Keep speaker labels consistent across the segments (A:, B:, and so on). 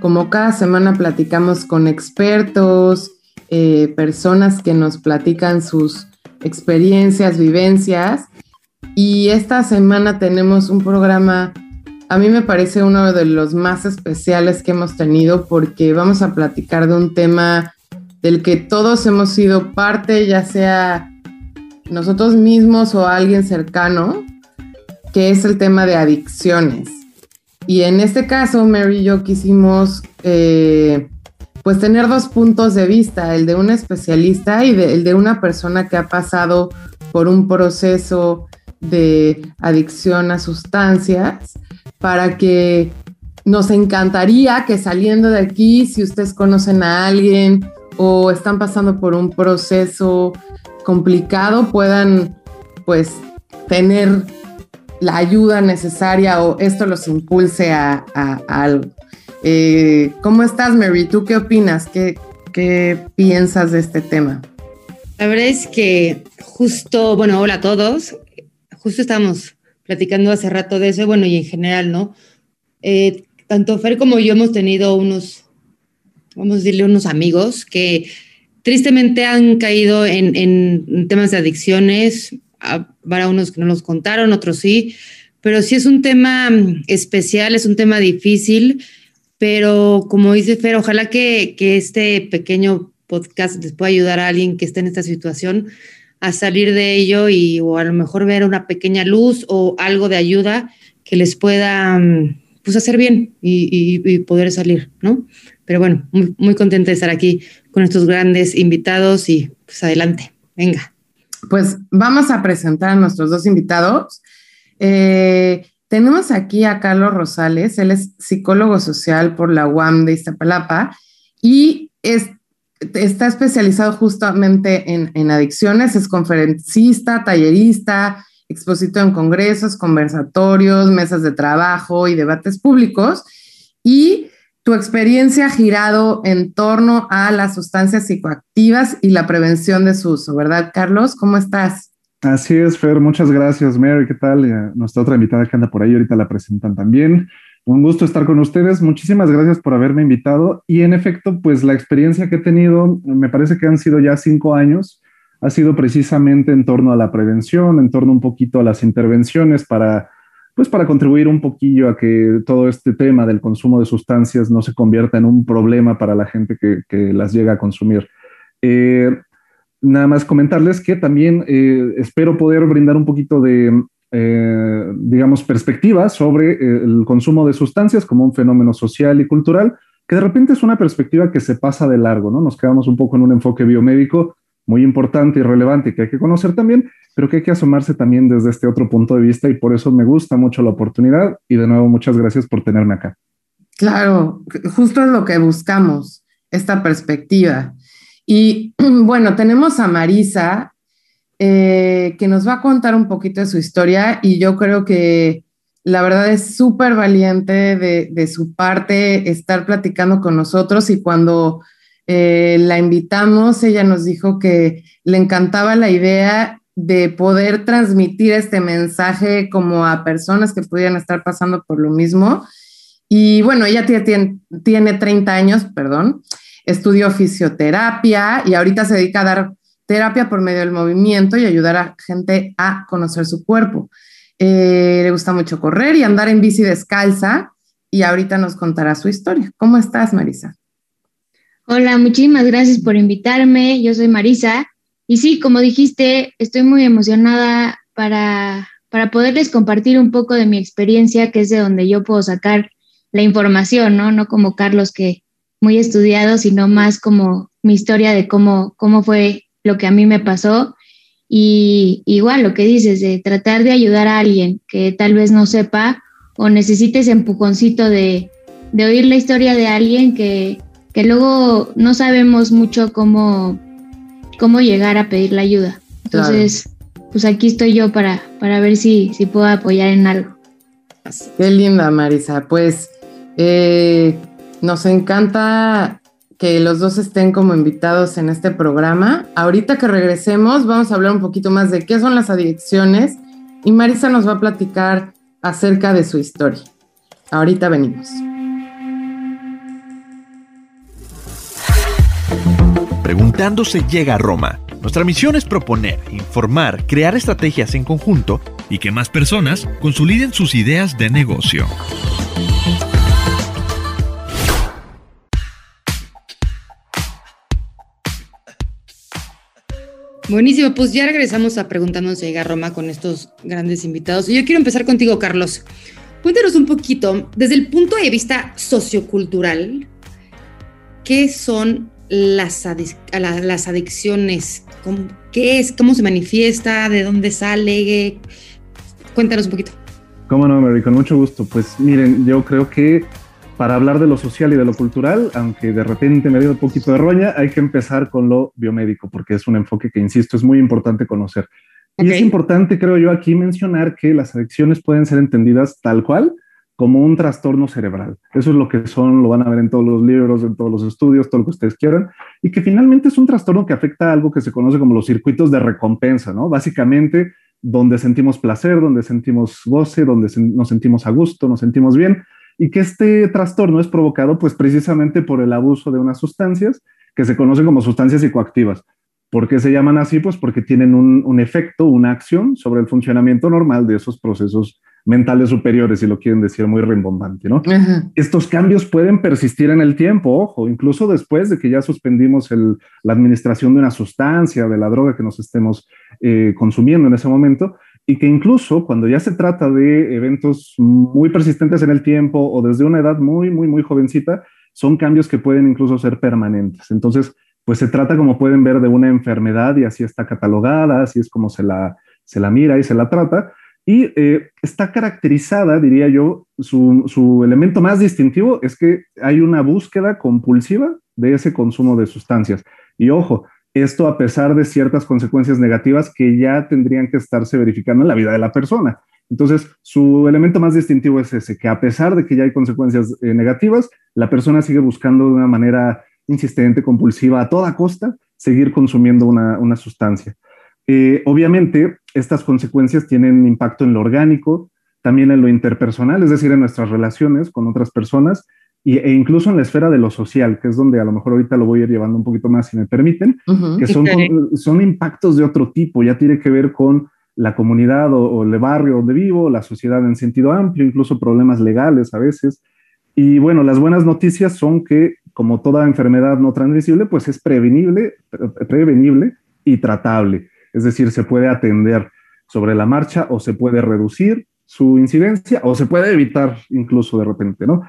A: Como cada semana platicamos con expertos, eh, personas que nos platican sus experiencias, vivencias. Y esta semana tenemos un programa, a mí me parece uno de los más especiales que hemos tenido porque vamos a platicar de un tema del que todos hemos sido parte, ya sea nosotros mismos o alguien cercano, que es el tema de adicciones. Y en este caso, Mary y yo quisimos eh, pues tener dos puntos de vista, el de un especialista y el de una persona que ha pasado por un proceso de adicción a sustancias, para que nos encantaría que saliendo de aquí, si ustedes conocen a alguien o están pasando por un proceso complicado, puedan pues tener la ayuda necesaria o esto los impulse a, algo. Eh, ¿Cómo estás, Mary? ¿Tú qué opinas? ¿Qué, ¿Qué piensas de este tema?
B: La verdad es que justo, bueno, hola a todos. Justo estamos platicando hace rato de eso, bueno, y en general, ¿no? Eh, tanto Fer como yo hemos tenido unos, vamos a decirle, unos amigos que tristemente han caído en, en temas de adicciones, para unos que no nos contaron, otros sí, pero sí es un tema mm, especial, es un tema difícil, pero como dice Fer, ojalá que, que este pequeño podcast les pueda ayudar a alguien que esté en esta situación a salir de ello y o a lo mejor ver una pequeña luz o algo de ayuda que les pueda mm, pues hacer bien y, y, poder salir, ¿no? Pero bueno, muy, muy contenta de estar aquí con estos grandes invitados y pues adelante, venga
A: pues vamos a presentar a nuestros dos invitados. Eh, tenemos aquí a Carlos Rosales, él es psicólogo social por la UAM de Iztapalapa y está especializado justamente en, adicciones, es conferencista, tallerista, expositor en congresos, conversatorios, mesas de trabajo y debates públicos. Y tu experiencia ha girado en torno a las sustancias psicoactivas y la prevención de su uso, ¿verdad, Carlos? ¿Cómo estás?
C: Así es, Fer, muchas gracias, Mary, ¿qué tal? nuestra otra invitada que anda por ahí, ahorita la presentan también. Un gusto estar con ustedes, muchísimas gracias por haberme invitado y en efecto, pues la experiencia que he tenido, me parece que han sido ya cinco años, ha sido precisamente en torno a la prevención, en torno un poquito a las intervenciones para pues para contribuir un poquillo a que todo este tema del consumo de sustancias no se convierta en un problema para la gente que, las llega a consumir. Eh, nada más comentarles que también eh, espero poder brindar un poquito de, eh, digamos, perspectiva sobre el consumo de sustancias como un fenómeno social y cultural, que de repente es una perspectiva que se pasa de largo, ¿no? Nos quedamos un poco en un enfoque biomédico muy importante y relevante que hay que conocer también, pero que hay que asomarse también desde este otro punto de vista y por eso me gusta mucho la oportunidad y de nuevo muchas gracias por tenerme acá.
A: Claro, justo es lo que buscamos, esta perspectiva. Y bueno, tenemos a Marisa, eh, que nos va a contar un poquito de su historia y yo creo que la verdad es súper valiente de, de, su parte estar platicando con nosotros y cuando eh, la invitamos, ella nos dijo que le encantaba la idea de poder transmitir este mensaje como a personas que pudieran estar pasando por lo mismo. Y bueno, ella tiene, tiene 30 años, perdón, estudió fisioterapia y ahorita se dedica a dar terapia por medio del movimiento y ayudar a gente a conocer su cuerpo. Eh, le gusta mucho correr y andar en bici descalza y ahorita nos contará su historia. ¿Cómo estás, Marisa?
D: Hola, muchísimas gracias por invitarme. Yo soy Marisa. Y sí, como dijiste, estoy muy emocionada para, para poderles compartir un poco de mi experiencia, que es de donde yo puedo sacar la información, ¿no? No como Carlos, que muy estudiado, sino más como mi historia de cómo, cómo fue lo que a mí me pasó. Y igual lo que dices, de tratar de ayudar a alguien que tal vez no sepa o necesite ese empujoncito de, de oír la historia de alguien que, que luego no sabemos mucho cómo, cómo llegar a pedir la ayuda. Entonces, pues aquí estoy yo para, para ver si, si puedo apoyar en algo.
A: Qué linda, Marisa. Pues eh, nos encanta que los dos estén como invitados en este programa. Ahorita que regresemos, vamos a hablar un poquito más de qué son las adicciones y Marisa nos va a platicar acerca de su historia. Ahorita venimos.
E: Preguntando se llega a Roma. Nuestra misión es proponer, informar, crear estrategias en conjunto y que más personas consoliden sus ideas de negocio.
B: Buenísimo, pues ya regresamos a Preguntándonos a Roma con estos grandes invitados. Y yo quiero empezar contigo, Carlos. Cuéntanos un poquito, desde el punto de vista sociocultural, ¿qué son las, las adicciones? ¿Qué es? ¿Cómo se manifiesta? ¿De dónde sale? Cuéntanos un poquito.
C: Cómo no, Mary, con mucho gusto. Pues miren, yo creo que para hablar de lo social y de lo cultural, aunque de repente me dio un poquito de roña, hay que empezar con lo biomédico, porque es un enfoque que, insisto, es muy importante conocer. Y es importante, creo yo, aquí mencionar que las adicciones pueden ser entendidas tal cual como un trastorno cerebral. Eso es lo que son, lo van a ver en todos los libros, en todos los estudios, todo lo que ustedes quieran, y que finalmente es un trastorno que afecta a algo que se conoce como los circuitos de recompensa, ¿no? Básicamente, donde sentimos placer, donde sentimos goce, donde nos sentimos a gusto, nos sentimos bien, y que este trastorno es provocado pues precisamente por el abuso de unas sustancias que se conocen como sustancias psicoactivas. ¿Por qué se llaman así? Pues porque tienen un, efecto, una acción sobre el funcionamiento normal de esos procesos mentales superiores, si lo quieren decir muy rimbombante, ¿no? Estos cambios pueden persistir en el tiempo, ojo, incluso después de que ya suspendimos la administración de una sustancia, de la droga que nos estemos eh, consumiendo en ese momento, y que incluso cuando ya se trata de eventos muy persistentes en el tiempo o desde una edad muy, muy, muy jovencita, son cambios que pueden incluso ser permanentes. Entonces, pues se trata, como pueden ver, de una enfermedad y así está catalogada, así es como se la, se la mira y se la trata. Y eh, está caracterizada, diría yo, su, elemento más distintivo es que hay una búsqueda compulsiva de ese consumo de sustancias. Y ojo, esto a pesar de ciertas consecuencias negativas que ya tendrían que estarse verificando en la vida de la persona. Entonces, su elemento más distintivo es ese, que a pesar de que ya hay consecuencias eh, negativas, la persona sigue buscando de una manera insistente, compulsiva, a toda costa, seguir consumiendo una, sustancia. Eh, obviamente, estas consecuencias tienen impacto en lo orgánico, también en lo interpersonal, es decir, en nuestras relaciones con otras personas, e incluso en la esfera de lo social, que es donde a lo mejor ahorita lo voy a ir llevando un poquito más, si me permiten, que son, son impactos de otro tipo, ya tiene que ver con la comunidad o, el barrio donde vivo, la sociedad en sentido amplio, incluso problemas legales a veces. Y bueno, las buenas noticias son que, como toda enfermedad no transmisible, pues es prevenible, prevenible y tratable. Es decir, se puede atender sobre la marcha o se puede reducir su incidencia o se puede evitar incluso de repente, ¿no?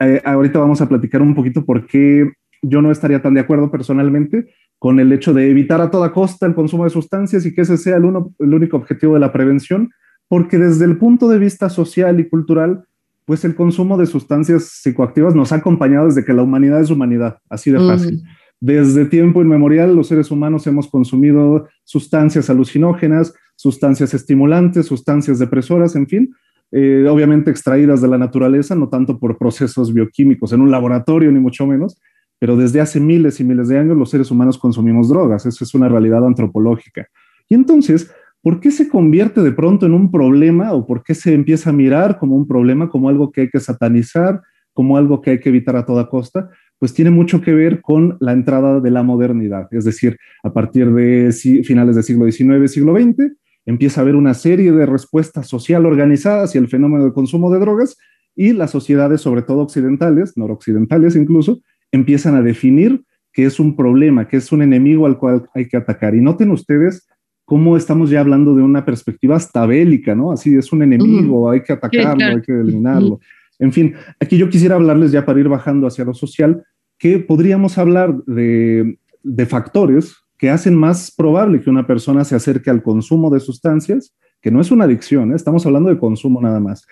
C: Eh, ahorita vamos a platicar un poquito por qué yo no estaría tan de acuerdo personalmente con el hecho de evitar a toda costa el consumo de sustancias y que ese sea el, único objetivo de la prevención, porque desde el punto de vista social y cultural, pues el consumo de sustancias psicoactivas nos ha acompañado desde que la humanidad es humanidad, así de fácil. Desde tiempo inmemorial, los seres humanos hemos consumido sustancias alucinógenas, sustancias estimulantes, sustancias depresoras, en fin, eh, obviamente extraídas de la naturaleza, no tanto por procesos bioquímicos en un laboratorio, ni mucho menos, pero desde hace miles y miles de años los seres humanos consumimos drogas, eso es una realidad antropológica. Y entonces, ¿por qué se convierte de pronto en un problema o por qué se empieza a mirar como un problema, como algo que hay que satanizar, como algo que hay que evitar a toda costa? Pues tiene mucho que ver con la entrada de la modernidad, es decir, a partir de finales del siglo XIX, siglo XX, empieza a haber una serie de respuestas social organizadas hacia el fenómeno de consumo de drogas y las sociedades, sobre todo occidentales, noroccidentales incluso, empiezan a definir que es un problema, que es un enemigo al cual hay que atacar. Y noten ustedes cómo estamos ya hablando de una perspectiva hasta bélica, ¿no? Así es un enemigo, hay que atacarlo, hay que eliminarlo. En fin, aquí yo quisiera hablarles ya para ir bajando hacia lo social, que podríamos hablar de, de factores que hacen más probable que una persona se acerque al consumo de sustancias, que no es una adicción, ¿eh? estamos hablando de consumo nada más.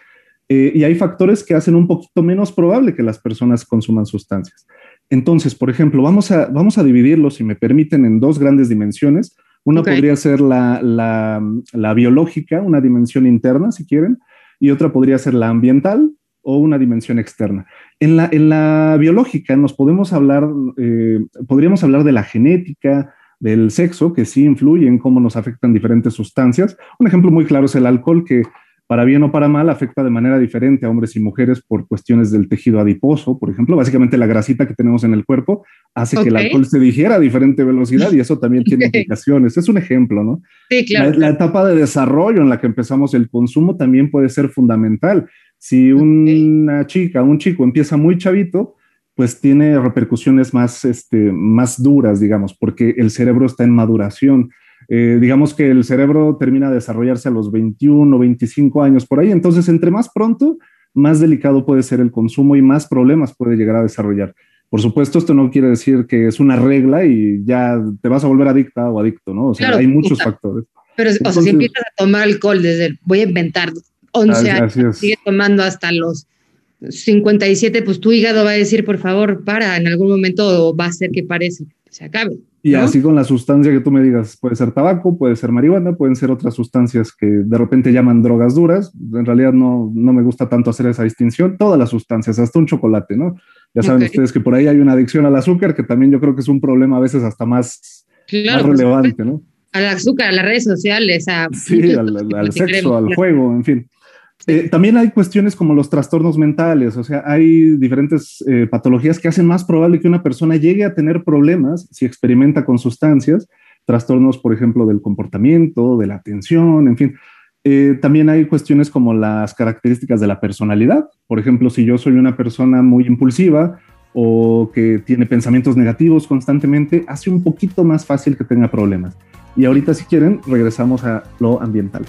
C: Eh, y hay factores que hacen un poquito menos probable que las personas consuman sustancias. Entonces, por ejemplo, vamos a, vamos a dividirlo, si me permiten, en dos grandes dimensiones. Una podría ser la, la, biológica, una dimensión interna, si quieren, y otra podría ser la ambiental o una dimensión externa. En la, en la biológica nos podemos hablar, eh, podríamos hablar de la genética, del sexo, que sí influye en cómo nos afectan diferentes sustancias. Un ejemplo muy claro es el alcohol, que para bien o para mal, afecta de manera diferente a hombres y mujeres por cuestiones del tejido adiposo, por ejemplo. Básicamente la grasita que tenemos en el cuerpo hace que el alcohol se digiera a diferente velocidad y eso también tiene implicaciones. Es un ejemplo, ¿no?
B: Sí, claro.
C: La, etapa de desarrollo en la que empezamos el consumo también puede ser fundamental. Si una chica, un chico empieza muy chavito, pues tiene repercusiones más, este, más duras, digamos, porque el cerebro está en maduración eh, digamos que el cerebro termina de desarrollarse a los 21 o 25 años por ahí, entonces entre más pronto, más delicado puede ser el consumo y más problemas puede llegar a desarrollar. Por supuesto, esto no quiere decir que es una regla y ya te vas a volver adicta o adicto, ¿no? O sea, hay muchos factores.
B: Pero, o sea, si empiezas a tomar alcohol desde, voy a inventar, 11 años, sigue tomando hasta los 57, pues tu hígado va a decir, por favor, para, en algún momento va a ser que parece, se acabe.
C: Y así con la sustancia que tú me digas, puede ser tabaco, puede ser marihuana, pueden ser otras sustancias que de repente llaman drogas duras. En realidad no, no me gusta tanto hacer esa distinción. Todas las sustancias, hasta un chocolate, ¿no? Ya saben ustedes que por ahí hay una adicción al azúcar, que también yo creo que es un problema a veces hasta más, relevante, ¿no?
B: Al azúcar, a las redes sociales, a...
C: Sí, al sexo, al juego, en fin. Eh, también hay cuestiones como los trastornos mentales, o sea, hay diferentes eh, patologías que hacen más probable que una persona llegue a tener problemas si experimenta con sustancias, trastornos, por ejemplo, del comportamiento, de la atención, en fin. Eh, también hay cuestiones como las características de la personalidad. Por ejemplo, si yo soy una persona muy impulsiva o que tiene pensamientos negativos constantemente, hace un poquito más fácil que tenga problemas. Y ahorita, si quieren, regresamos a lo ambiental.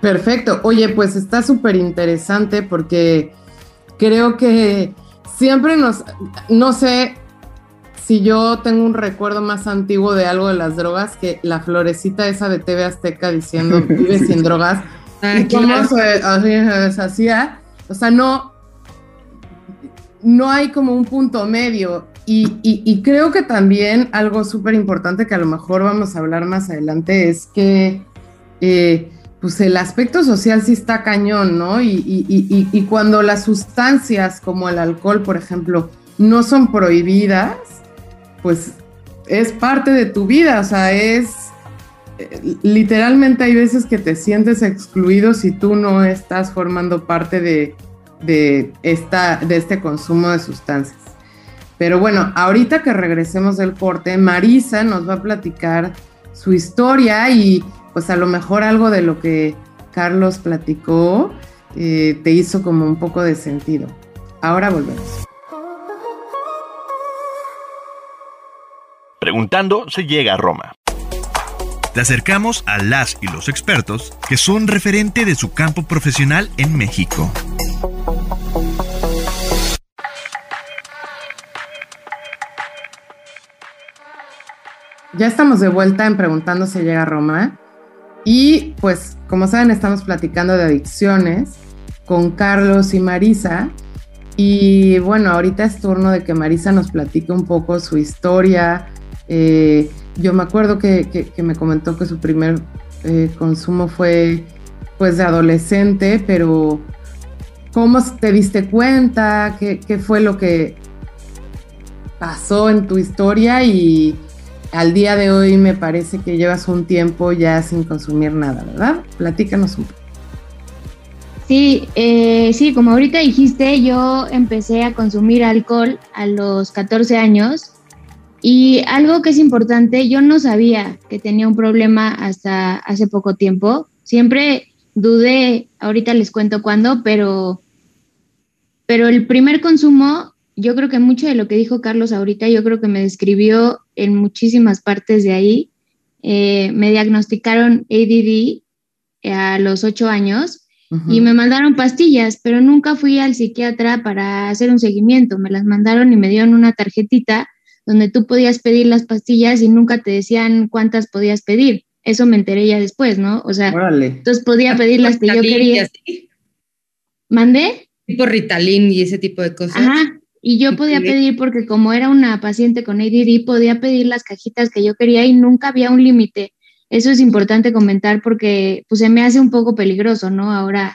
A: Perfecto. Oye, pues está súper interesante porque creo que siempre nos, no sé si yo tengo un recuerdo más antiguo de algo de las drogas que la florecita esa de TV Azteca diciendo vive sin drogas. Ah, y cómo se, deshacía. O sea, no, no hay como un punto medio. Y, creo que también algo súper importante que a lo mejor vamos a hablar más adelante es que eh, pues el aspecto social sí está cañón, ¿no? Y, cuando las sustancias como el alcohol, por ejemplo, no son prohibidas, pues es parte de tu vida, o sea, es eh, literalmente hay veces que te sientes excluido si tú no estás formando parte de, de, esta, de este consumo de sustancias. Pero bueno, ahorita que regresemos del corte, Marisa nos va a platicar su historia y pues a lo mejor algo de lo que Carlos platicó eh, te hizo como un poco de sentido. Ahora volvemos.
E: Preguntando se llega a Roma. Te acercamos a las y los expertos que son referente de su campo profesional en México.
A: Ya estamos de vuelta en Preguntando se llega a Roma. Y pues, como saben, estamos platicando de adicciones con Carlos y Marisa. Y bueno, ahorita es turno de que Marisa nos platique un poco su historia. Eh, yo me acuerdo que, me comentó que su primer eh, consumo fue pues de adolescente, pero ¿cómo te diste cuenta? ¿Qué, qué fue lo que pasó en tu historia? Y, al día de hoy me parece que llevas un tiempo ya sin consumir nada, ¿verdad? Platícanos un poco.
D: Sí, eh, sí, como ahorita dijiste, yo empecé a consumir alcohol a los 14 años y algo que es importante, yo no sabía que tenía un problema hasta hace poco tiempo. Siempre dudé, ahorita les cuento cuándo, pero, pero el primer consumo yo creo que mucho de lo que dijo Carlos ahorita, yo creo que me describió en muchísimas partes de ahí. Eh, me diagnosticaron ADD a los ocho años y me mandaron pastillas, pero nunca fui al psiquiatra para hacer un seguimiento. Me las mandaron y me dieron una tarjetita donde tú podías pedir las pastillas y nunca te decían cuántas podías pedir. Eso me enteré ya después, ¿no? O sea, entonces podía pedir las que yo quería. ¿Mandé?
B: Tipo Ritalin y ese tipo de cosas.
D: Ajá, y yo podía pedir porque como era una paciente con ADD, podía pedir las cajitas que yo quería y nunca había un límite. Eso es importante comentar porque pues se me hace un poco peligroso, ¿no? Ahora,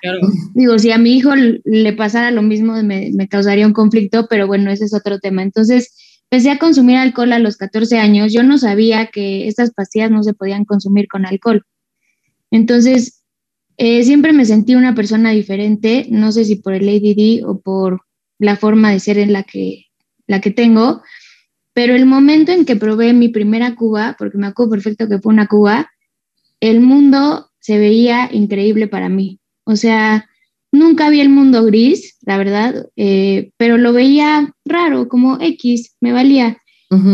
D: digo, si a mi hijo le pasara lo mismo, me, me, causaría un conflicto, pero bueno, ese es otro tema. Entonces, empecé a consumir alcohol a los 14 años. Yo no sabía que estas pastillas no se podían consumir con alcohol. Entonces, eh, siempre me sentí una persona diferente, no sé si por el ADD o por la forma de ser en la que, la que tengo, pero el momento en que probé mi primera cuba, porque me acuerdo perfecto que fue una cuba, el mundo se veía increíble para mí. O sea, nunca vi el mundo gris, la verdad, eh, pero lo veía raro, como X, me valía.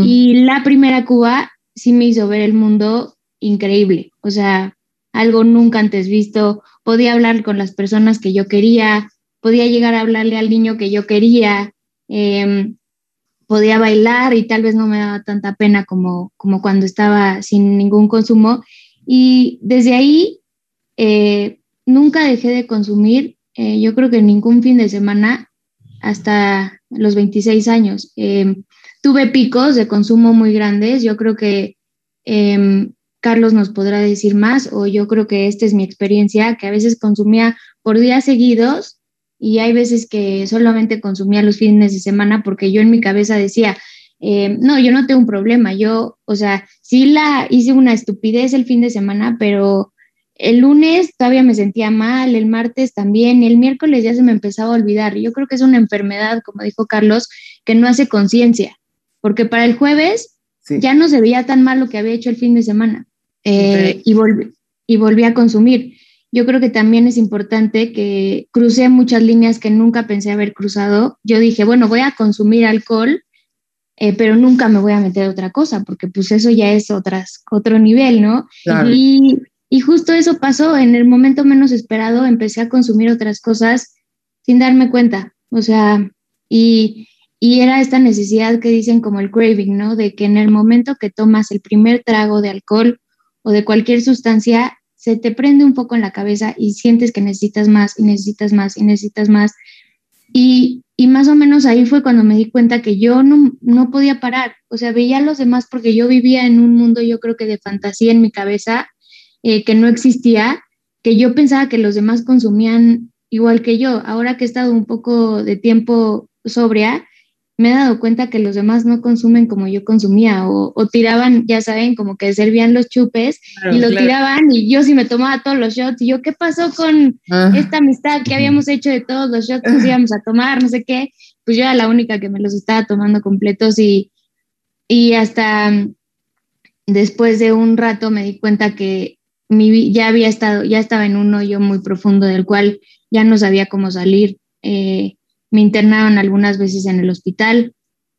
D: Y la primera cuba sí me hizo ver el mundo increíble, o sea, algo nunca antes visto. Podía hablar con las personas que yo quería, podía llegar a hablarle al niño que yo quería. Eh, podía bailar y tal vez no me daba tanta pena como, como cuando estaba sin ningún consumo. Y desde ahí eh, nunca dejé de consumir, eh, yo creo que ningún fin de semana hasta los 26 años. Em, tuve picos de consumo muy grandes, yo creo que em, Carlos nos podrá decir más, o yo creo que esta es mi experiencia, que a veces consumía por días seguidos y hay veces que solamente consumía los fines de semana porque yo en mi cabeza decía, eh, no, yo no tengo un problema, yo, o sea, sí la hice una estupidez el fin de semana, pero el lunes todavía me sentía mal, el martes también, y el miércoles ya se me empezaba a olvidar. Yo creo que es una enfermedad, como dijo Carlos, que no hace conciencia, porque para el jueves ya no se veía tan mal lo que había hecho el fin de semana eh, y, y volví a consumir yo creo que también es importante que crucé muchas líneas que nunca pensé haber cruzado. Yo dije, bueno, voy a consumir alcohol, eh, pero nunca me voy a meter otra cosa, porque pues eso ya es otras, otro nivel, ¿no? Y, y justo eso pasó, en el momento menos esperado empecé a consumir otras cosas sin darme cuenta, o sea, y, y era esta necesidad que dicen como el craving, ¿no? De que en el momento que tomas el primer trago de alcohol o de cualquier sustancia, se te prende un poco en la cabeza y sientes que necesitas más y necesitas más y necesitas más. Y, y más o menos ahí fue cuando me di cuenta que yo no, no podía parar. O sea, veía a los demás porque yo vivía en un mundo, yo creo que de fantasía en mi cabeza, eh, que no existía, que yo pensaba que los demás consumían igual que yo. Ahora que he estado un poco de tiempo sobria, me he dado cuenta que los demás no consumen como yo consumía o, tiraban, ya saben, como que servían los chupes y lo tiraban y yo sí me tomaba todos los shots y yo, ¿qué pasó con ah. esta amistad que habíamos hecho de todos los shots que íbamos a tomar, no sé qué? Pues yo era la única que me los estaba tomando completos y, y hasta después de un rato me di cuenta que mi, ya había estado, ya estaba en un hoyo muy profundo del cual ya no sabía cómo salir. Eh, me internaron algunas veces en el hospital,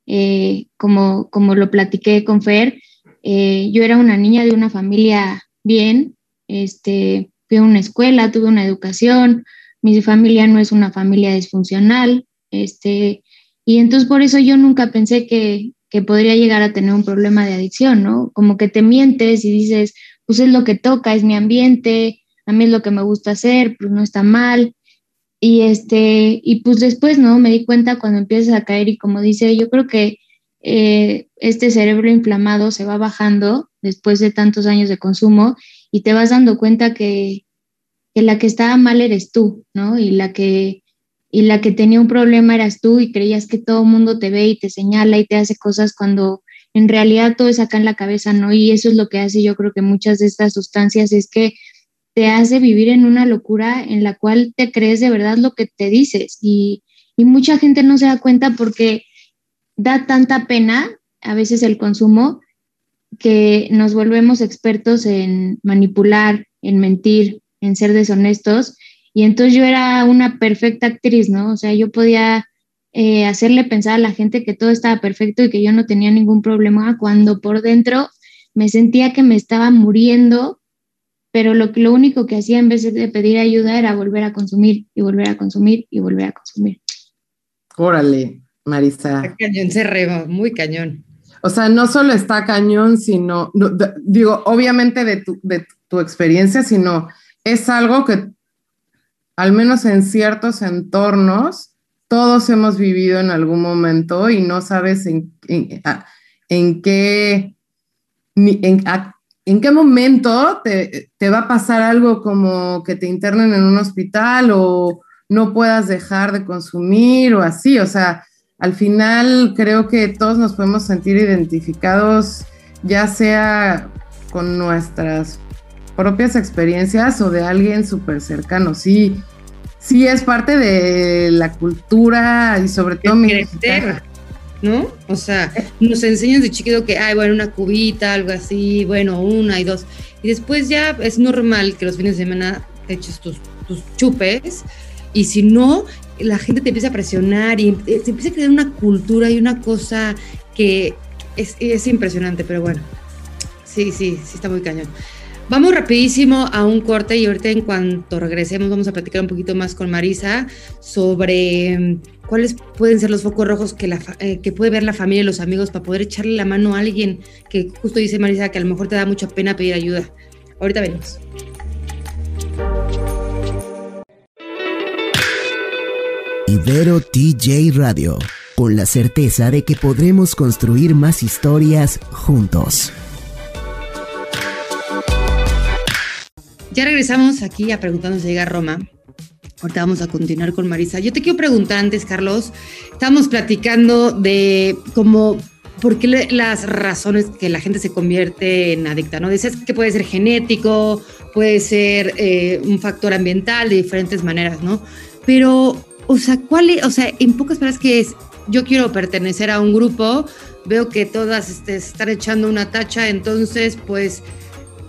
D: eh, como, como lo platiqué con Fer, eh, yo era una niña de una familia bien, este, fui a una escuela, tuve una educación, mi familia no es una familia disfuncional, este, y entonces por eso yo nunca pensé que, que podría llegar a tener un problema de adicción, ¿no? Como que te mientes y dices, pues es lo que toca, es mi ambiente, a mí es lo que me gusta hacer, pues no está mal, y, este, y pues después, ¿no? Me di cuenta cuando empiezas a caer y como dice, yo creo que eh, este cerebro inflamado se va bajando después de tantos años de consumo y te vas dando cuenta que, que la que estaba mal eres tú, ¿no? Y la que y la que tenía un problema eras tú y creías que todo el mundo te ve y te señala y te hace cosas cuando en realidad todo es acá en la cabeza, ¿no? Y eso es lo que hace yo creo que muchas de estas sustancias es que te hace vivir en una locura en la cual te crees de verdad lo que te dices y, mucha gente no se da cuenta porque da tanta pena a veces el consumo que nos volvemos expertos en manipular, en mentir, en ser deshonestos. Y entonces yo era una perfecta actriz, ¿no? O sea, yo podía eh, hacerle pensar a la gente que todo estaba perfecto y que yo no tenía ningún problema, cuando por dentro me sentía que me estaba muriendo, pero lo, lo único que hacía en vez de pedir ayuda era volver a consumir y volver a consumir y volver a consumir.
A: Órale, Marisa.
B: cañón se reba, muy cañón.
A: O sea, no solo está cañón, sino, digo, obviamente de tu, de tu experiencia, sino es algo que, al menos en ciertos entornos, todos hemos vivido en algún momento y no sabes en, en, qué, en, qué momento te, te, va a pasar algo como que te internen en un hospital o no puedas dejar de consumir o así. O sea, al final creo que todos nos podemos sentir identificados, ya sea con nuestras propias experiencias o de alguien súper cercano. Sí, sí es parte de la cultura y sobre todo
B: crecer, ¿no? O sea, nos enseñan de chiquito que, ay, bueno, una cubita, algo así, bueno, una y dos. Y después ya es normal que los fines de semana te eches tus, tus chupes y si no, la gente te empieza a presionar y eh, empieza a crear una cultura y una cosa que es, es impresionante, pero bueno, sí, sí, sí está muy cañón. Vamos rapidísimo a un corte y ahorita en cuanto regresemos vamos a platicar un poquito más con Marisa sobre mm, cuáles pueden ser los focos rojos eh, que puede ver la familia y los amigos para poder echarle la mano a alguien que justo dice Marisa que a lo mejor te da mucha pena pedir ayuda. Ahorita venimos.
F: Ibero TJ Radio, con la certeza de que podremos construir más historias juntos.
B: Ya regresamos aquí a preguntarnos si llega Roma. Ahorita vamos a continuar con Marisa. Yo te quiero preguntar antes, Carlos. Estamos platicando de cómo, por qué las razones que la gente se convierte en adicta, ¿no? Dices que puede ser genético, puede ser eh, un factor ambiental de diferentes maneras, ¿no? Pero, o sea, ¿cuál es, o sea, en pocas palabras que es, yo quiero pertenecer a un grupo, veo que todas este, están echando una tacha, entonces, pues,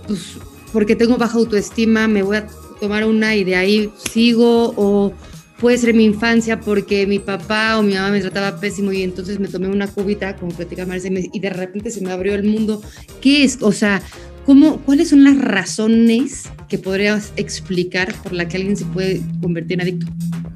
B: pues porque tengo baja autoestima, me voy a tomar una y de ahí sigo, o puede ser mi infancia porque mi papá o mi mamá me trataba pésimo y entonces me tomé una cubita, como platica y de repente se me abrió el mundo. ¿Qué es? O sea, ¿cómo, ¿cuáles son las razones que podrías explicar por la que alguien se puede convertir en adicto?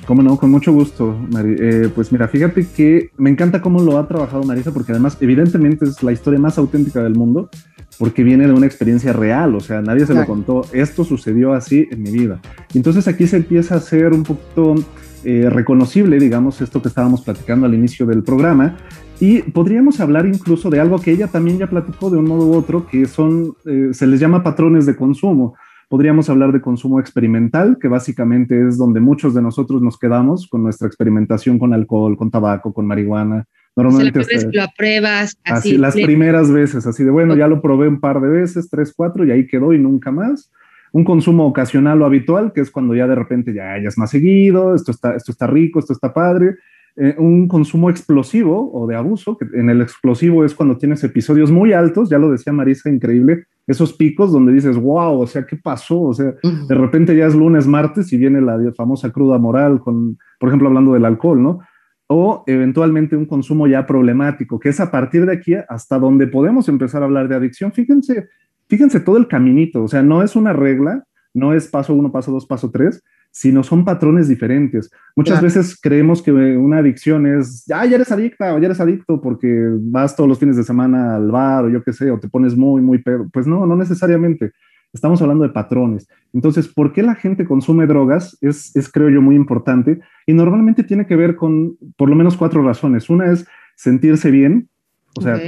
C: Cómo no, con mucho gusto, Mari. Eh, pues mira, fíjate que me encanta cómo lo ha trabajado Marisa, porque además, evidentemente, es la historia más auténtica del mundo porque viene de una experiencia real, o sea, nadie se lo contó, esto sucedió así en mi vida. Entonces aquí se empieza a ser un poquito eh, reconocible, digamos, esto que estábamos platicando al inicio del programa, y podríamos hablar incluso de algo que ella también ya platicó de un modo u otro, que son, eh, se les llama patrones de consumo. Podríamos hablar de consumo experimental, que básicamente es donde muchos de nosotros nos quedamos con nuestra experimentación con alcohol, con tabaco, con marihuana,
B: Normalmente lo apruebas
C: así. las primeras veces, así de bueno, ya lo probé un par de veces, tres, cuatro, y ahí quedó y nunca más. Un consumo ocasional o habitual, que es cuando ya de repente ya, ya es más seguido, esto está, esto está rico, esto está padre. Eh, un consumo explosivo o de abuso, que en el explosivo es cuando tienes episodios muy altos, ya lo decía Marisa, increíble, esos picos donde dices, wow, o sea, ¿qué pasó? O sea, de repente ya es lunes, martes y viene la famosa cruda moral con, por ejemplo, hablando del alcohol, ¿no? o eventualmente un consumo ya problemático, que es a partir de aquí hasta donde podemos empezar a hablar de adicción. Fíjense, fíjense todo el caminito, o sea, no es una regla, no es paso uno, paso dos, paso tres, sino son patrones diferentes. Muchas veces creemos que una adicción es, ya, ya eres adicta o ya eres adicto porque vas todos los fines de semana al bar o yo qué sé, o te pones muy, muy pedo. Pues no, no necesariamente. Estamos hablando de patrones. Entonces, ¿por qué la gente consume drogas? Es, es, creo yo, muy importante y normalmente tiene que ver con por lo menos cuatro razones. Una es sentirse bien, o sea,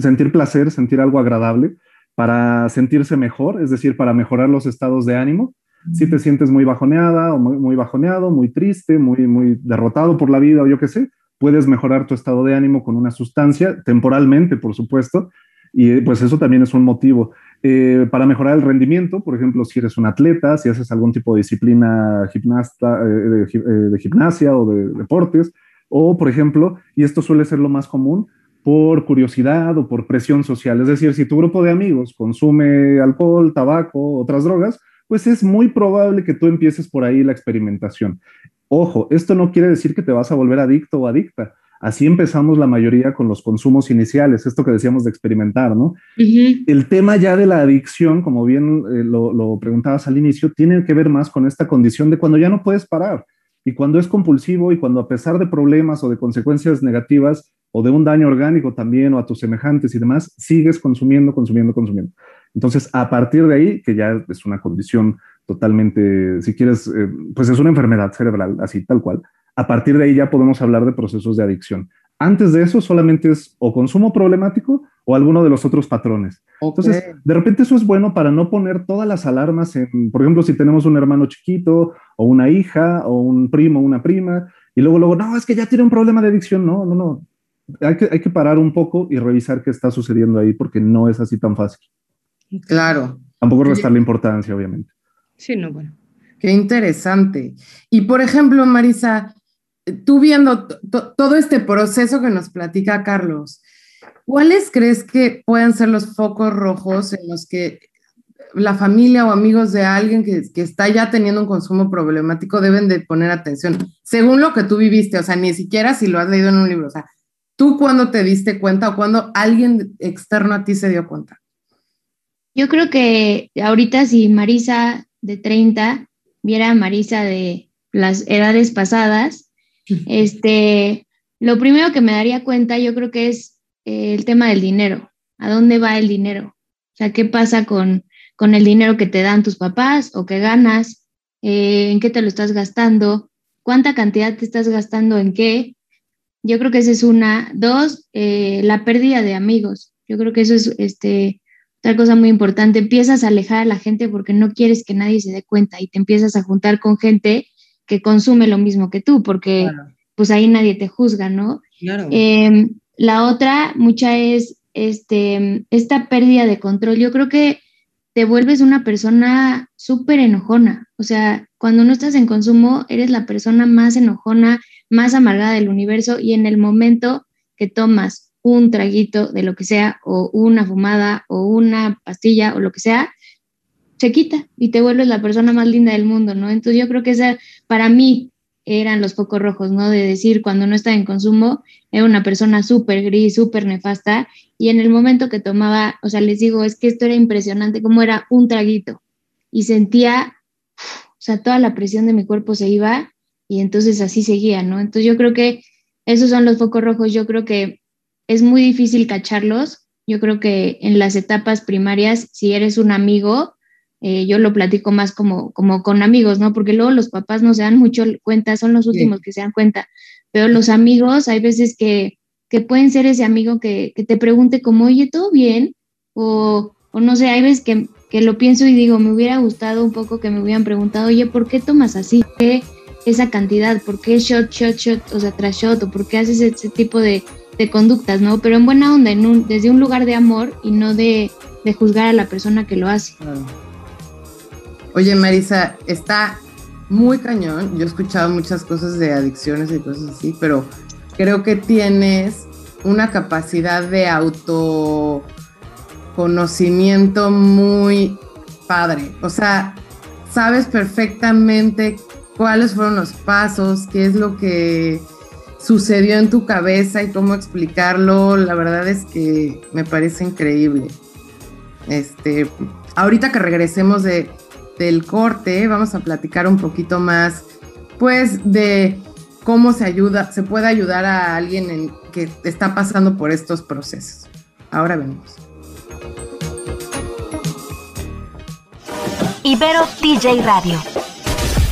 C: sentir placer, sentir algo agradable, para sentirse mejor, es decir, para mejorar los estados de ánimo. Si te sientes muy bajoneada o muy, bajoneado, muy triste, muy, muy derrotado por la vida o yo qué sé, puedes mejorar tu estado de ánimo con una sustancia, temporalmente, por supuesto, y pues eso también es un motivo. Eh, para mejorar el rendimiento, por ejemplo, si eres un atleta, si haces algún tipo de disciplina gimnasta, eh, eh, de, gimnasia o de deportes, o por ejemplo, y esto suele ser lo más común, por curiosidad o por presión social. Es decir, si tu grupo de amigos consume alcohol, tabaco, otras drogas, pues es muy probable que tú empieces por ahí la experimentación. Ojo, esto no quiere decir que te vas a volver adicto o adicta. Así empezamos la mayoría con los consumos iniciales, esto que decíamos de experimentar, ¿no? El tema ya de la adicción, como bien eh, lo, lo, preguntabas al inicio, tiene que ver más con esta condición de cuando ya no puedes parar y cuando es compulsivo y cuando a pesar de problemas o de consecuencias negativas o de un daño orgánico también o a tus semejantes y demás, sigues consumiendo, consumiendo, consumiendo. Entonces, a partir de ahí, que ya es una condición totalmente, si quieres, eh, pues es una enfermedad cerebral, así tal cual, a partir de ahí ya podemos hablar de procesos de adicción. Antes de eso solamente es o consumo problemático o alguno de los otros patrones. Entonces, de repente eso es bueno para no poner todas las alarmas en, por ejemplo, si tenemos un hermano chiquito o una hija o un primo una prima y luego, luego, no, es que ya tiene un problema de adicción. No, no, no. Hay que, hay que parar un poco y revisar qué está sucediendo ahí porque no es así tan fácil.
A: Claro.
C: Tampoco restarle importancia, obviamente.
B: Sí, no, bueno.
A: Qué interesante. Y por ejemplo, Marisa, tú viendo todo este proceso que nos platica Carlos, ¿cuáles crees que pueden ser los focos rojos en los que la familia o amigos de alguien que, está ya teniendo un consumo problemático deben de poner atención? Según lo que tú viviste, o sea, ni siquiera si lo has leído en un libro, o sea, ¿tú cuándo te diste cuenta o cuándo alguien externo a ti se dio cuenta?
D: Yo creo que ahorita si Marisa de 30 viera a Marisa de las edades pasadas, este, lo primero que me daría cuenta yo creo que es eh, el tema del dinero. ¿A dónde va el dinero? O sea, ¿qué pasa con, con el dinero que te dan tus papás o que ganas? Eh, ¿En qué te lo estás gastando? ¿Cuánta cantidad te estás gastando en qué? Yo creo que esa es una. Dos, eh, la pérdida de amigos. Yo creo que eso es este, otra cosa muy importante. Empiezas a alejar a la gente porque no quieres que nadie se dé cuenta y te empiezas a juntar con gente que consume lo mismo que tú, porque pues ahí nadie te juzga, ¿no? Em, la otra, mucha es este, esta pérdida de control. Yo creo que te vuelves una persona súper enojona. O sea, cuando no estás en consumo, eres la persona más enojona, más amargada del universo y en el momento que tomas un traguito de lo que sea, o una fumada, o una pastilla, o lo que sea, se quita y te vuelves la persona más linda del mundo, ¿no? Entonces yo creo que esa, para mí, eran los focos rojos, ¿no? De decir, cuando no estaba en consumo, era una persona súper gris, súper nefasta, y en el momento que tomaba, o sea, les digo, es que esto era impresionante, como era un traguito, y sentía, o sea, toda la presión de mi cuerpo se iba, y entonces así seguía, ¿no? Entonces yo creo que esos son los focos rojos, yo creo que es muy difícil cacharlos, yo creo que en las etapas primarias, si eres un amigo, eh, yo lo platico más como, como con amigos, ¿no? Porque luego los papás no se dan mucho cuenta, son los últimos que se dan cuenta, pero los amigos hay veces que, que pueden ser ese amigo que, que, te pregunte como, oye, ¿todo bien? O, o no sé, hay veces que, que, lo pienso y digo, me hubiera gustado un poco que me hubieran preguntado, oye, ¿por qué tomas así? ¿Por qué esa cantidad? ¿Por qué shot, shot, shot, o sea, tras shot? ¿O por qué haces ese tipo de, de conductas, no? Pero en buena onda, desde un lugar de amor y no de juzgar a la persona que lo hace.
A: Oye, Marisa, está muy cañón. Yo he escuchado muchas cosas de adicciones y cosas así, pero creo que tienes una capacidad de autoconocimiento muy padre. O sea, sabes perfectamente cuáles fueron los pasos, qué es lo que sucedió en tu cabeza y cómo explicarlo. La verdad es que me parece increíble. Este, ahorita que regresemos de del corte vamos a platicar un poquito más, pues, de cómo se ayuda, se puede ayudar a alguien en, que está pasando por estos procesos. Ahora venimos.
G: Ibero TJ Radio.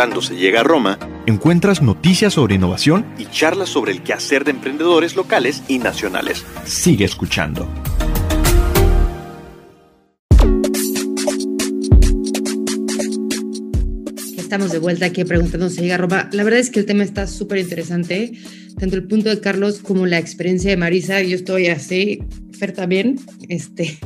E: Preguntando se llega a Roma, encuentras noticias sobre innovación y charlas sobre el quehacer de emprendedores locales y nacionales. Sigue escuchando.
B: estamos de vuelta aquí preguntando si llega Roma. La verdad es que el tema está súper interesante, tanto el punto de Carlos como la experiencia de Marisa. Yo estoy así, Fer también, este,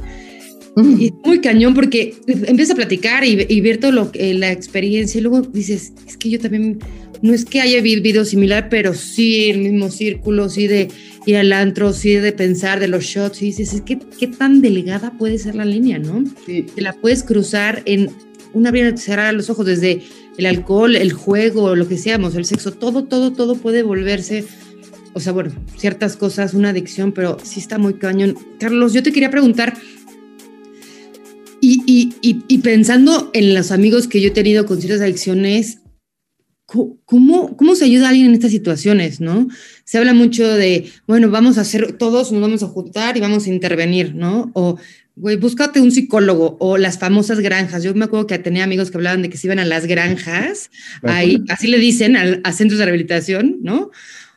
B: y muy cañón porque empiezas a platicar y, ver todo lo que la experiencia y luego dices, es que yo también, no es que haya vivido similar, pero sí el mismo círculo, sí de ir al antro, sí de pensar de los shots y dices, es que qué tan delgada puede ser la línea, ¿no? Sí. Te la puedes cruzar en una bien cerrar los ojos desde el alcohol, el juego, lo que seamos, el sexo, todo, todo, todo puede volverse, o sea, bueno, ciertas cosas, una adicción, pero sí está muy cañón. Carlos, yo te quería preguntar, y, pensando en los amigos que yo he tenido con ciertas adicciones, ¿cómo, ¿cómo se ayuda a alguien en estas situaciones, no? Se habla mucho de, bueno, vamos a hacer, todos nos vamos a juntar y vamos a intervenir, ¿no? O, güey, búscate un psicólogo o las famosas granjas. Yo me acuerdo que tenía amigos que hablaban de que se iban a las granjas, ahí, así le dicen, a, centros de rehabilitación, ¿no?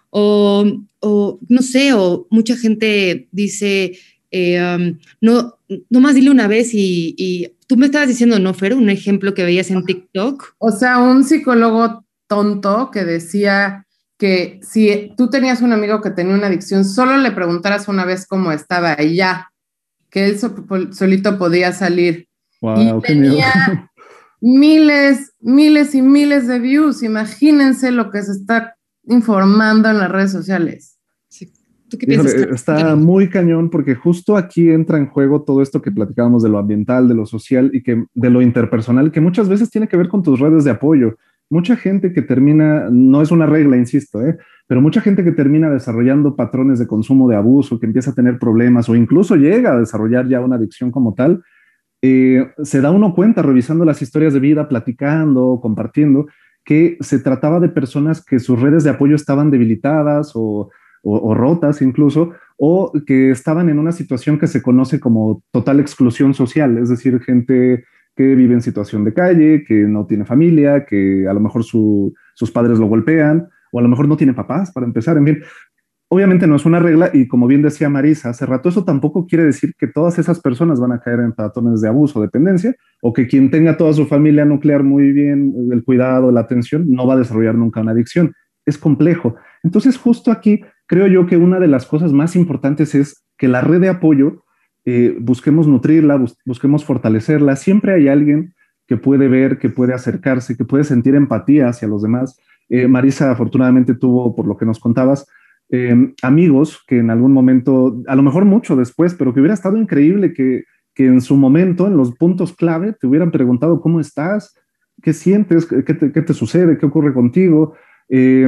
B: O, o, no sé, o mucha gente dice, eh, um, no, nomás dile una vez y, tú me estabas diciendo, ¿no, Fer? Un ejemplo que veías en TikTok.
A: O sea, un psicólogo tonto que decía que si tú tenías un amigo que tenía una adicción, solo le preguntaras una vez cómo estaba y ya, que él solito podía salir. y tenía miles, miles y miles de views. Imagínense lo que se está informando en las redes sociales
C: está muy cañón porque justo aquí entra en juego todo esto que platicábamos de lo ambiental, de lo social y que de lo interpersonal, que muchas veces tiene que ver con tus redes de apoyo. Mucha gente que termina, no es una regla, insisto, ¿eh? pero mucha gente que termina desarrollando patrones de consumo de abuso, que empieza a tener problemas o incluso llega a desarrollar ya una adicción como tal, eh, se da uno cuenta revisando las historias de vida, platicando, compartiendo, que se trataba de personas que sus redes de apoyo estaban debilitadas o o, rotas incluso, o que estaban en una situación que se conoce como total exclusión social, es decir, gente que vive en situación de calle, que no tiene familia, que a lo mejor sus padres lo golpean, o a lo mejor no tiene papás para empezar, en fin. Obviamente no es una regla y como bien decía Marisa hace rato, eso tampoco quiere decir que todas esas personas van a caer en patrones de abuso o dependencia o que quien tenga toda su familia nuclear muy bien, el cuidado, la atención, no va a desarrollar nunca una adicción. Es complejo. Entonces justo aquí creo yo que una de las cosas más importantes es que la red de apoyo eh, busquemos nutrirla, busquemos fortalecerla. Siempre hay alguien que puede ver, que puede acercarse, que puede sentir empatía hacia los demás. Eh, Marisa afortunadamente tuvo, por lo que nos contabas, em, amigos que en algún momento, a lo mejor mucho después, pero que hubiera estado increíble que, que en su momento, en los puntos clave, te hubieran preguntado cómo estás, qué sientes, qué te, qué te sucede, qué ocurre contigo. Eh,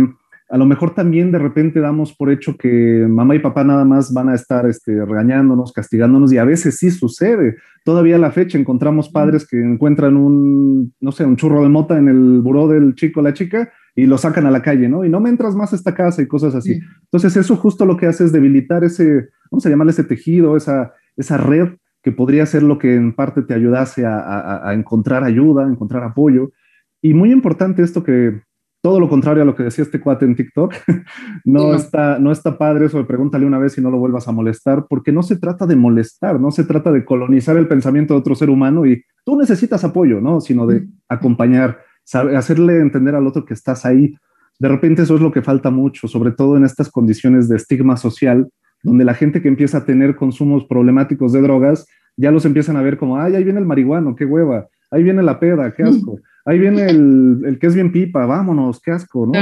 C: a lo mejor también de repente damos por hecho que mamá y papá nada más van a estar este, regañándonos, castigándonos, y a veces sí sucede. Todavía a la fecha encontramos padres que encuentran un, no sé, un churro de mota en el buró del chico o la chica y lo sacan a la calle, ¿no? Y no me entras más a esta casa y cosas así. Entonces eso justo lo que hace es debilitar ese, vamos a llamarle ese tejido, esa, esa red que podría ser lo que en parte te ayudase a, a encontrar ayuda, a encontrar apoyo. Y muy importante esto que, todo lo contrario a lo que decía este cuate en TikTok. no, está, no está padre eso de pregúntale una vez y no lo vuelvas a molestar, porque no se trata de molestar, no se trata de colonizar el pensamiento de otro ser humano y tú necesitas apoyo, ¿no? Sino de acompañar, hacerle entender al otro que estás ahí. De repente eso es lo que falta mucho, sobre todo en estas condiciones de estigma social, donde la gente que empieza a tener consumos problemáticos de drogas, ya los empiezan a ver como, ay, ahí viene el marihuano, qué hueva, ahí viene la peda, qué asco ahí viene el, que es bien pipa, vámonos, qué asco, ¿no?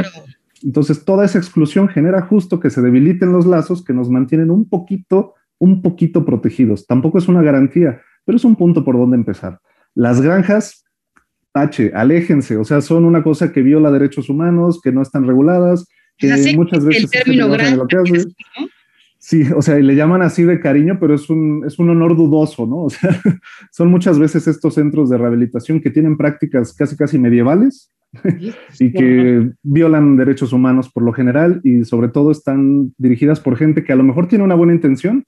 C: Entonces, toda esa exclusión genera justo que se debiliten los lazos que nos mantienen un poquito, un poquito protegidos. Tampoco es una garantía, pero es un punto por donde empezar. Las granjas, tache, aléjense, o sea, son una cosa que viola derechos humanos, que no están reguladas, que muchas veces...
B: El término granja,
C: Sí, o sea, le llaman así de cariño, pero es un, es un honor dudoso, ¿no? O sea, son muchas veces estos centros de rehabilitación que tienen prácticas casi, casi medievales y que violan derechos humanos por lo general y sobre todo están dirigidas por gente que a lo mejor tiene una buena intención,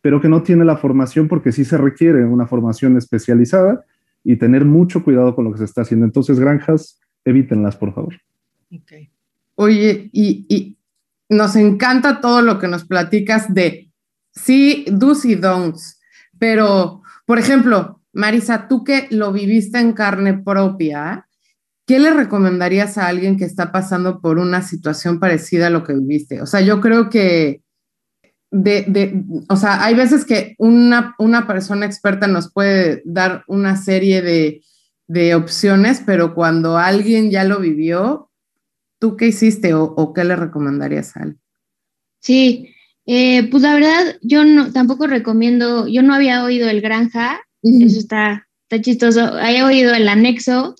C: pero que no tiene la formación porque sí se requiere una formación especializada y tener mucho cuidado con lo que se está haciendo. Entonces, granjas, evítenlas, por favor.
A: Okay. Oye, y, y nos encanta todo lo que nos platicas de sí, do's y don'ts, pero, por ejemplo, Marisa, tú que lo viviste en carne propia, ¿qué le recomendarías a alguien que está pasando por una situación parecida a lo que viviste? O sea, yo creo que de, o sea, hay veces que una, una, persona experta nos puede dar una serie de, de, opciones, pero cuando alguien ya lo vivió, ¿tú qué hiciste o, qué le recomendarías a él?
D: Sí, eh, pues la verdad, yo no, tampoco recomiendo, yo no había oído el granja, eso está, está chistoso, he oído el anexo,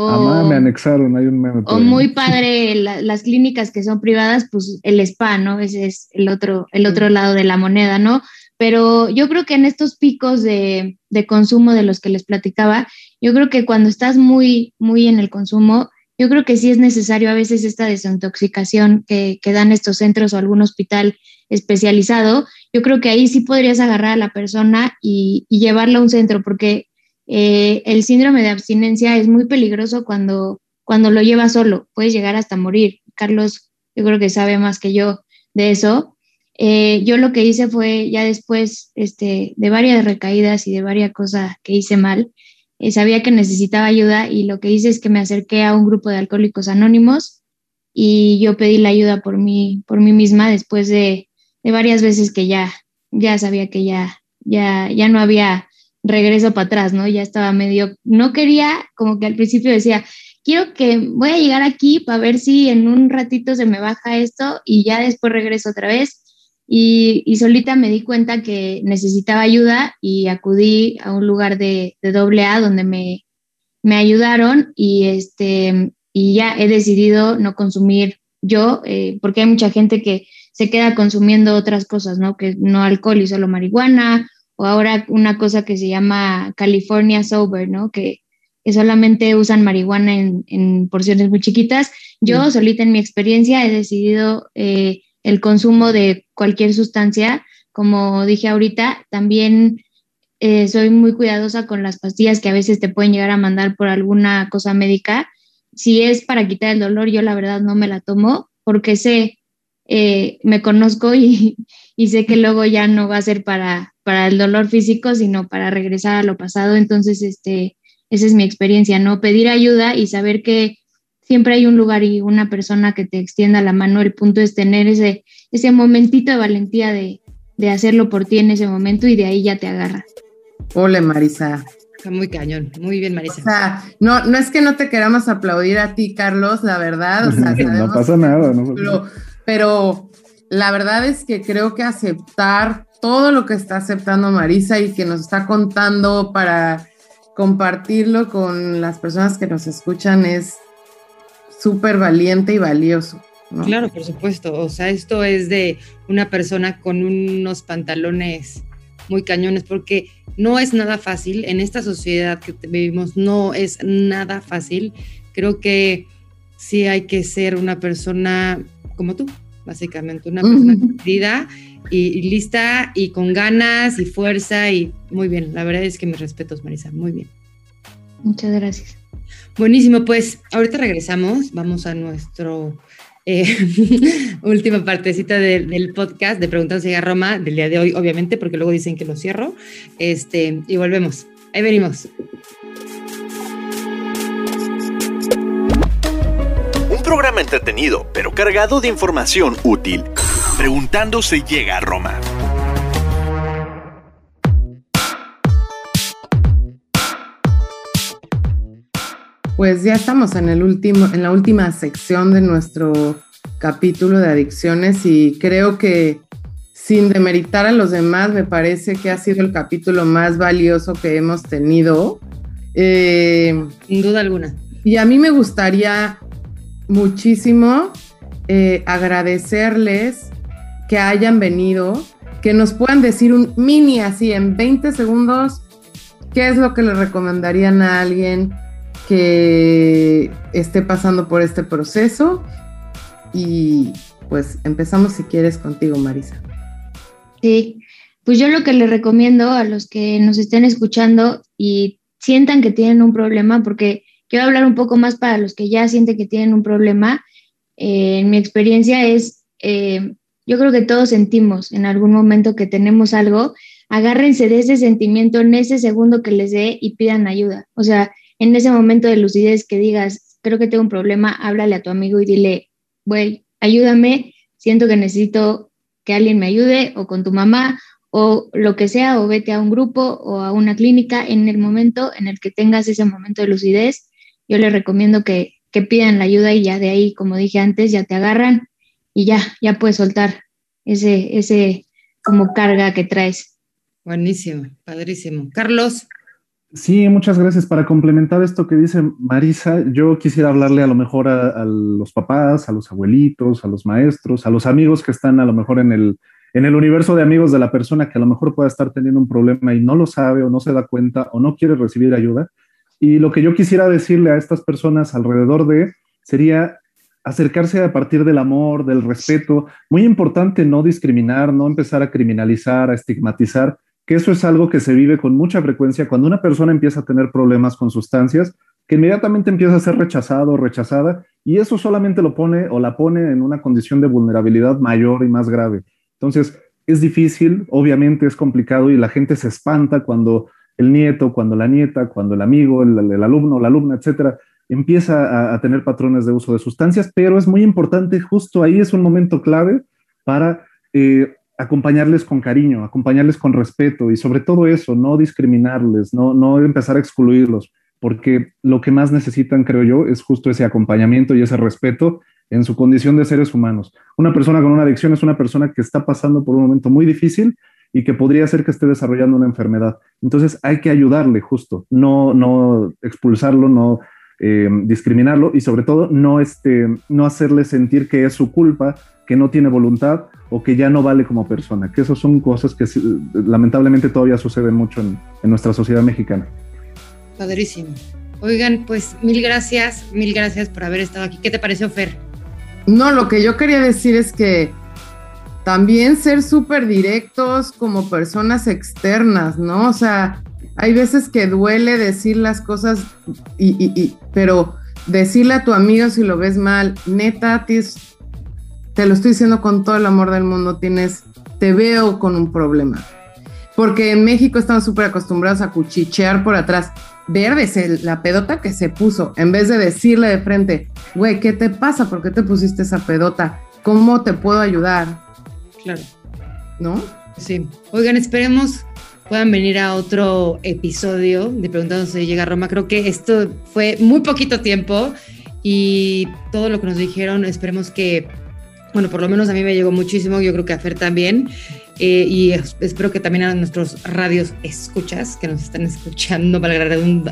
C: o, me anexaron, hay un meme.
D: O muy padre las clínicas que son privadas, pues el spa, ¿no? Ese es el otro, el otro lado de la moneda, ¿no? Pero yo creo que en estos picos de, de, consumo de los que les platicaba, yo creo que cuando estás muy, muy en el consumo, yo creo que sí es necesario a veces esta desintoxicación que, que dan estos centros o algún hospital especializado. Yo creo que ahí sí podrías agarrar a la persona y, llevarla a un centro, porque eh, el síndrome de abstinencia es muy peligroso cuando, cuando lo lleva solo, puedes llegar hasta morir. Carlos, yo creo que sabe más que yo de eso. Eh, yo lo que hice fue ya después este, de varias recaídas y de varias cosas que hice mal, eh, sabía que necesitaba ayuda y lo que hice es que me acerqué a un grupo de alcohólicos anónimos y yo pedí la ayuda por mí, por mí misma después de, de varias veces que ya, ya sabía que ya, ya, ya no había regreso para atrás, ¿no? Ya estaba medio, no quería, como que al principio decía, quiero que voy a llegar aquí para ver si en un ratito se me baja esto y ya después regreso otra vez. Y, y solita me di cuenta que necesitaba ayuda y acudí a un lugar de, de doble A donde me, me ayudaron y, este, y ya he decidido no consumir yo, eh, porque hay mucha gente que se queda consumiendo otras cosas, ¿no? Que no alcohol y solo marihuana o ahora una cosa que se llama California Sober, ¿no? Que, solamente usan marihuana en, porciones muy chiquitas. Yo, solita en mi experiencia, he decidido eh, el consumo de cualquier sustancia. Como dije ahorita, también eh, soy muy cuidadosa con las pastillas que a veces te pueden llegar a mandar por alguna cosa médica. Si es para quitar el dolor, yo la verdad no me la tomo porque sé, eh, me conozco y, y sé que luego ya no va a ser para, para el dolor físico, sino para regresar a lo pasado. Entonces, este, esa es mi experiencia, ¿no? Pedir ayuda y saber que siempre hay un lugar y una persona que te extienda la mano. El punto es tener ese, ese momentito de valentía de, de hacerlo por ti en ese momento y de ahí ya te agarras.
A: Ole, Marisa.
B: Está muy cañón, muy bien, Marisa.
A: O sea, no, no es que no te queramos aplaudir a ti, Carlos, la verdad. O sea,
C: no pasa nada, no
A: pero, pero la verdad es que creo que aceptar todo lo que está aceptando Marisa y que nos está contando para compartirlo con las personas que nos escuchan es súper valiente y valioso.
B: Claro, por supuesto. O sea, esto es de una persona con unos pantalones muy cañones, porque no es nada fácil. En esta sociedad que vivimos no es nada fácil. Creo que sí hay que ser una persona como tú, básicamente, una persona querida y, lista y con ganas y fuerza y muy bien. La verdad es que mis respetos, Marisa, muy bien.
D: Muchas gracias.
B: Buenísimo, pues ahorita regresamos, vamos a nuestro eh, última partecita del podcast de Preguntas a Roma del día de hoy, obviamente, porque luego dicen que lo cierro, este, y volvemos. Ahí venimos.
E: Un programa entretenido, pero cargado de información útil. Preguntando se llega a Roma.
A: Pues ya estamos en, el último, en la última sección de nuestro capítulo de adicciones y creo que sin demeritar a los demás, me parece que ha sido el capítulo más valioso que hemos tenido.
B: Eh, sin duda alguna.
A: Y a mí me gustaría muchísimo eh, agradecerles que hayan venido, que nos puedan decir un mini así en 20 segundos, qué es lo que le recomendarían a alguien que esté pasando por este proceso. Y pues empezamos si quieres contigo, Marisa.
D: Sí, pues yo lo que le recomiendo a los que nos estén escuchando y sientan que tienen un problema, porque quiero hablar un poco más para los que ya sienten que tienen un problema, eh, en mi experiencia es eh, yo creo que todos sentimos en algún momento que tenemos algo, agárrense de ese sentimiento en ese segundo que les dé y pidan ayuda. O sea, en ese momento de lucidez que digas, creo que tengo un problema, háblale a tu amigo y dile, güey, ayúdame, siento que necesito que alguien me ayude o con tu mamá o lo que sea, o vete a un grupo o a una clínica en el momento en el que tengas ese momento de lucidez. Yo les recomiendo que, que pidan la ayuda y ya de ahí, como dije antes, ya te agarran y ya, ya puedes soltar ese, ese como carga que traes.
B: Buenísimo, padrísimo. Carlos.
C: Sí, muchas gracias. Para complementar esto que dice Marisa, yo quisiera hablarle a lo mejor a, los papás, a los abuelitos, a los maestros, a los amigos que están a lo mejor en el, en el universo de amigos de la persona que a lo mejor pueda estar teniendo un problema y no lo sabe o no se da cuenta o no quiere recibir ayuda. Y lo que yo quisiera decirle a estas personas alrededor de sería acercarse a partir del amor, del respeto. Muy importante no discriminar, no empezar a criminalizar, a estigmatizar, que eso es algo que se vive con mucha frecuencia cuando una persona empieza a tener problemas con sustancias, que inmediatamente empieza a ser rechazado o rechazada, y eso solamente lo pone o la pone en una condición de vulnerabilidad mayor y más grave. Entonces, es difícil, obviamente es complicado y la gente se espanta cuando el nieto, cuando la nieta, cuando el amigo, el, alumno, la alumna, etcétera, empieza a, a, tener patrones de uso de sustancias, pero es muy importante, justo ahí es un momento clave para eh, acompañarles con cariño, acompañarles con respeto y sobre todo eso, no discriminarles, no, no empezar a excluirlos, porque lo que más necesitan, creo yo, es justo ese acompañamiento y ese respeto en su condición de seres humanos. Una persona con una adicción es una persona que está pasando por un momento muy difícil y que podría ser que esté desarrollando una enfermedad. Entonces hay que ayudarle justo, no, no expulsarlo, no eh, discriminarlo y sobre todo no, este, no hacerle sentir que es su culpa, que no tiene voluntad o que ya no vale como persona, que esas son cosas que lamentablemente todavía suceden mucho en, en nuestra sociedad mexicana.
B: Padrísimo. Oigan, pues mil gracias, mil gracias por haber estado aquí. ¿Qué te pareció, Fer?
A: No, lo que yo quería decir es que también ser súper directos como personas externas, ¿no? O sea, hay veces que duele decir las cosas, y, y, y, pero decirle a tu amigo si lo ves mal, neta, tis, te lo estoy diciendo con todo el amor del mundo, tienes, te veo con un problema. Porque en México estamos súper acostumbrados a cuchichear por atrás. Verdes, la pedota que se puso, en vez de decirle de frente, güey, ¿qué te pasa? ¿Por qué te pusiste esa pedota? ¿Cómo te puedo ayudar?
B: Claro.
A: ¿No?
B: Sí. Oigan, esperemos puedan venir a otro episodio de Preguntando si llega a Roma. Creo que esto fue muy poquito tiempo y todo lo que nos dijeron, esperemos que, bueno, por lo menos a mí me llegó muchísimo, yo creo que a Fer también. Eh, y espero que también a nuestros radios escuchas que nos están escuchando para la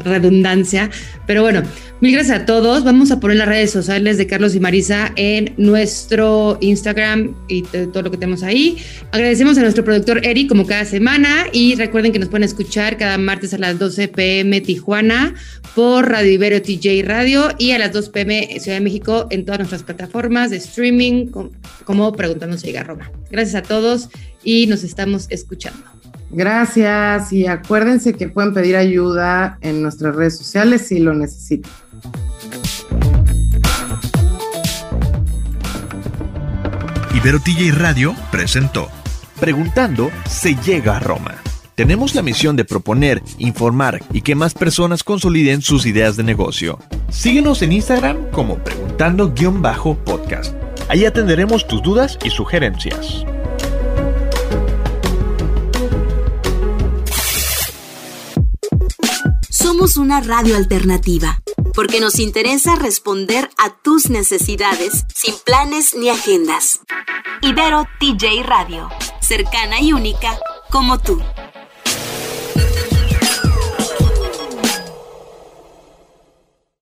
B: redundancia. Pero bueno, mil gracias a todos. Vamos a poner las redes sociales de Carlos y Marisa en nuestro Instagram y todo lo que tenemos ahí. Agradecemos a nuestro productor Eric como cada semana y recuerden que nos pueden escuchar cada martes a las 12 pm Tijuana por Radio Ibero TJ Radio y a las 2 pm Ciudad de México en todas nuestras plataformas de streaming como Preguntando si llega a Roma. Gracias a todos y nos estamos escuchando.
A: Gracias y acuérdense que pueden pedir ayuda en nuestras redes sociales si lo necesitan.
E: Ibero TJ Radio presentó Preguntando se llega a Roma. Tenemos la misión de proponer, informar y que más personas consoliden sus ideas de negocio. Síguenos en Instagram como preguntando-podcast. Ahí atenderemos tus dudas y sugerencias.
G: Somos una radio alternativa, porque nos interesa responder a tus necesidades sin planes ni agendas. Ibero TJ Radio, cercana y única como tú.